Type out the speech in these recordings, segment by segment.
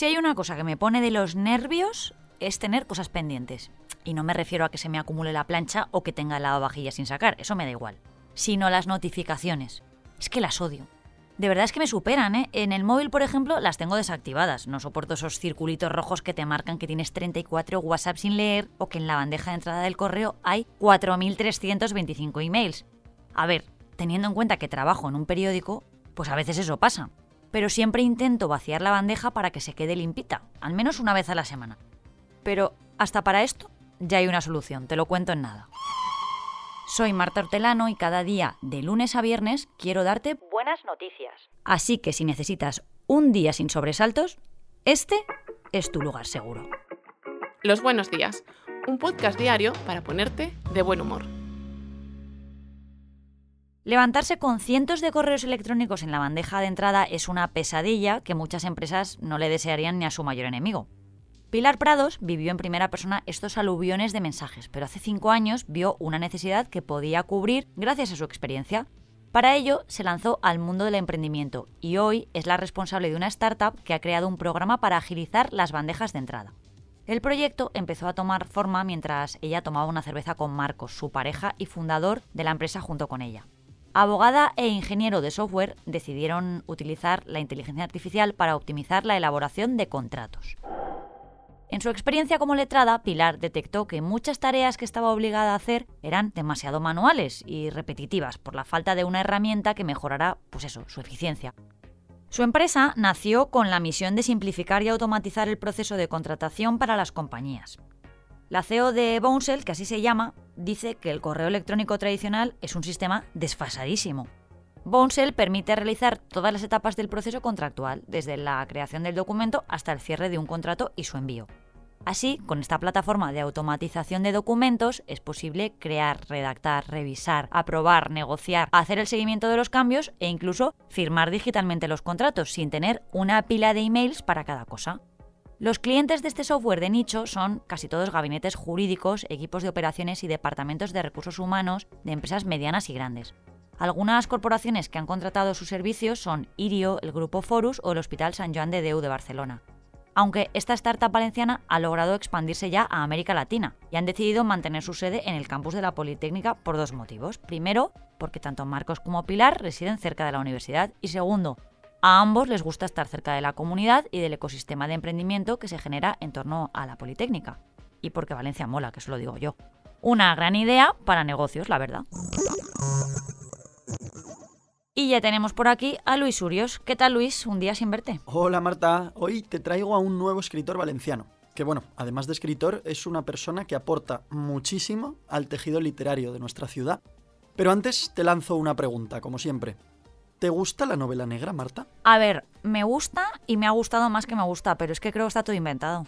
Si hay una cosa que me pone de los nervios es tener cosas pendientes. Y no me refiero a que se me acumule la plancha o que tenga el lavavajillas sin sacar, eso me da igual. Sino las notificaciones. Es que las odio. De verdad es que me superan, ¿eh? En el móvil, por ejemplo, las tengo desactivadas. No soporto esos circulitos rojos que te marcan que tienes 34 WhatsApp sin leer o que en la bandeja de entrada del correo hay 4.325 emails. A ver, teniendo en cuenta que trabajo en un periódico, pues a veces eso pasa. Pero siempre intento vaciar la bandeja para que se quede limpita, al menos una vez a la semana. Pero hasta para esto ya hay una solución, te lo cuento en nada. Soy Marta Hortelano y cada día, de lunes a viernes, quiero darte buenas noticias. Así que si necesitas un día sin sobresaltos, este es tu lugar seguro. Los buenos días, un podcast diario para ponerte de buen humor. Levantarse con cientos de correos electrónicos en la bandeja de entrada es una pesadilla que muchas empresas no le desearían ni a su mayor enemigo. Pilar Prados vivió en primera persona estos aluviones de mensajes, pero hace cinco años vio una necesidad que podía cubrir gracias a su experiencia. Para ello, se lanzó al mundo del emprendimiento y hoy es la responsable de una startup que ha creado un programa para agilizar las bandejas de entrada. El proyecto empezó a tomar forma mientras ella tomaba una cerveza con Marcos, su pareja y fundador de la empresa junto con ella. Abogada e ingeniero de software decidieron utilizar la inteligencia artificial para optimizar la elaboración de contratos. En su experiencia como letrada, Pilar detectó que muchas tareas que estaba obligada a hacer eran demasiado manuales y repetitivas por la falta de una herramienta que mejorara, pues eso, su eficiencia. Su empresa nació con la misión de simplificar y automatizar el proceso de contratación para las compañías. La CEO de Bouncel, que así se llama, dice que el correo electrónico tradicional es un sistema desfasadísimo. Bouncel permite realizar todas las etapas del proceso contractual, desde la creación del documento hasta el cierre de un contrato y su envío. Así, con esta plataforma de automatización de documentos es posible crear, redactar, revisar, aprobar, negociar, hacer el seguimiento de los cambios e incluso firmar digitalmente los contratos sin tener una pila de emails para cada cosa. Los clientes de este software de nicho son casi todos gabinetes jurídicos, equipos de operaciones y departamentos de recursos humanos de empresas medianas y grandes. Algunas corporaciones que han contratado sus servicios son Irio, el Grupo Forus o el Hospital San Joan de Deu de Barcelona. Aunque esta startup valenciana ha logrado expandirse ya a América Latina y han decidido mantener su sede en el campus de la Politécnica por dos motivos. Primero, porque tanto Marcos como Pilar residen cerca de la universidad y segundo, a ambos les gusta estar cerca de la comunidad y del ecosistema de emprendimiento que se genera en torno a la Politécnica. Y porque Valencia mola, que eso lo digo yo. Una gran idea para negocios, la verdad. Y ya tenemos por aquí a Luis Urios. ¿Qué tal Luis? Un día sin verte. Hola Marta, hoy te traigo a un nuevo escritor valenciano, que bueno, además de escritor, es una persona que aporta muchísimo al tejido literario de nuestra ciudad. Pero antes te lanzo una pregunta, como siempre. ¿Te gusta la novela negra, Marta? A ver, me gusta y me ha gustado más que me gusta, pero es que creo que está todo inventado.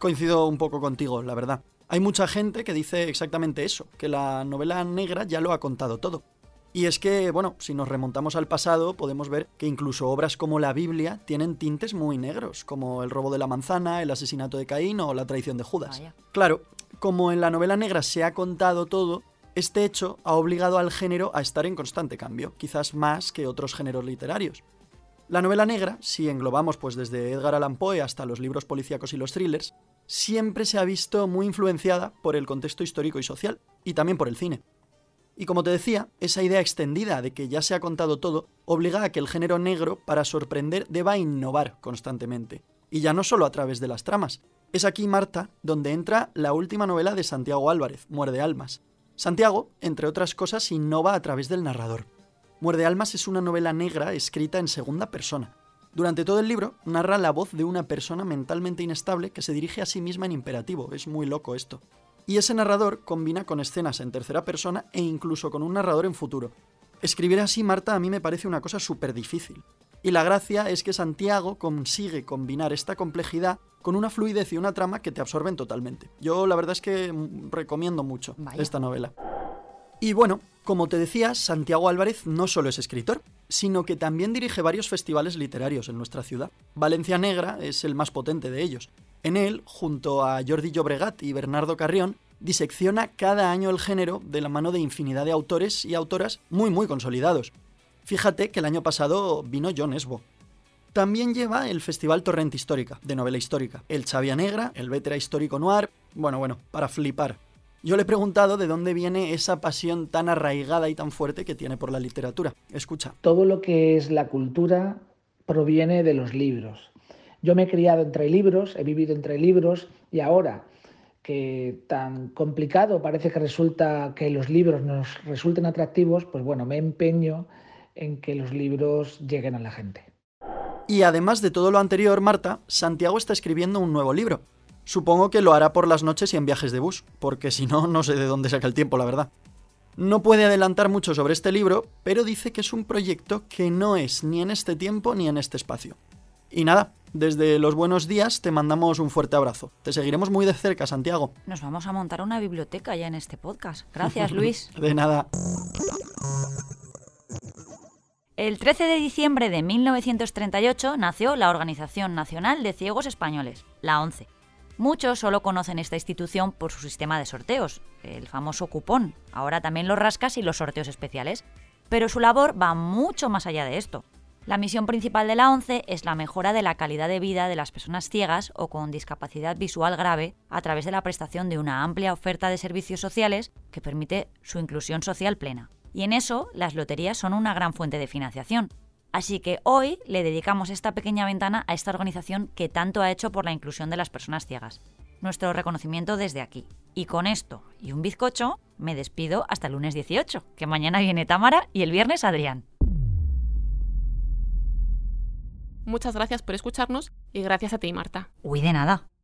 Coincido un poco contigo, la verdad. Hay mucha gente que dice exactamente eso, que la novela negra ya lo ha contado todo. Y es que, bueno, si nos remontamos al pasado, podemos ver que incluso obras como la Biblia tienen tintes muy negros, como el robo de la manzana, el asesinato de Caín o la traición de Judas. Claro, como en la novela negra se ha contado todo, este hecho ha obligado al género a estar en constante cambio, quizás más que otros géneros literarios. La novela negra, si englobamos pues desde Edgar Allan Poe hasta los libros policíacos y los thrillers, siempre se ha visto muy influenciada por el contexto histórico y social, y también por el cine. Y como te decía, esa idea extendida de que ya se ha contado todo obliga a que el género negro, para sorprender, deba innovar constantemente. Y ya no solo a través de las tramas. Es aquí, Marta, donde entra la última novela de Santiago Álvarez, Muerde Almas, Santiago, entre otras cosas, innova a través del narrador. Muerde Almas es una novela negra escrita en segunda persona. Durante todo el libro narra la voz de una persona mentalmente inestable que se dirige a sí misma en imperativo. Es muy loco esto. Y ese narrador combina con escenas en tercera persona e incluso con un narrador en futuro. Escribir así, Marta, a mí me parece una cosa súper difícil. Y la gracia es que Santiago consigue combinar esta complejidad con una fluidez y una trama que te absorben totalmente. Yo la verdad es que recomiendo mucho esta novela. Y bueno, como te decía, Santiago Álvarez no solo es escritor, sino que también dirige varios festivales literarios en nuestra ciudad. Valencia Negra es el más potente de ellos. En él, junto a Jordi Llobregat y Bernardo Carrión, disecciona cada año el género de la mano de infinidad de autores y autoras muy muy consolidados. Fíjate que el año pasado vino John Esbo. También lleva el Festival Torrent Histórica, de novela histórica, el Chavia Negra, el Vetera Histórico Noir, bueno, bueno, para flipar. Yo le he preguntado de dónde viene esa pasión tan arraigada y tan fuerte que tiene por la literatura. Escucha. Todo lo que es la cultura proviene de los libros. Yo me he criado entre libros, he vivido entre libros y ahora que tan complicado parece que resulta que los libros nos resulten atractivos, pues bueno, me empeño en que los libros lleguen a la gente. Y además de todo lo anterior, Marta, Santiago está escribiendo un nuevo libro. Supongo que lo hará por las noches y en viajes de bus, porque si no, no sé de dónde saca el tiempo, la verdad. No puede adelantar mucho sobre este libro, pero dice que es un proyecto que no es ni en este tiempo ni en este espacio. Y nada, desde los buenos días te mandamos un fuerte abrazo. Te seguiremos muy de cerca, Santiago. Nos vamos a montar una biblioteca ya en este podcast. Gracias, Luis. de nada. El 13 de diciembre de 1938 nació la Organización Nacional de Ciegos Españoles, la ONCE. Muchos solo conocen esta institución por su sistema de sorteos, el famoso cupón, ahora también los rascas y los sorteos especiales. Pero su labor va mucho más allá de esto. La misión principal de la ONCE es la mejora de la calidad de vida de las personas ciegas o con discapacidad visual grave a través de la prestación de una amplia oferta de servicios sociales que permite su inclusión social plena. Y en eso, las loterías son una gran fuente de financiación. Así que hoy le dedicamos esta pequeña ventana a esta organización que tanto ha hecho por la inclusión de las personas ciegas. Nuestro reconocimiento desde aquí. Y con esto y un bizcocho, me despido hasta el lunes 18, que mañana viene Támara y el viernes Adrián. Muchas gracias por escucharnos y gracias a ti, Marta. Uy, de nada.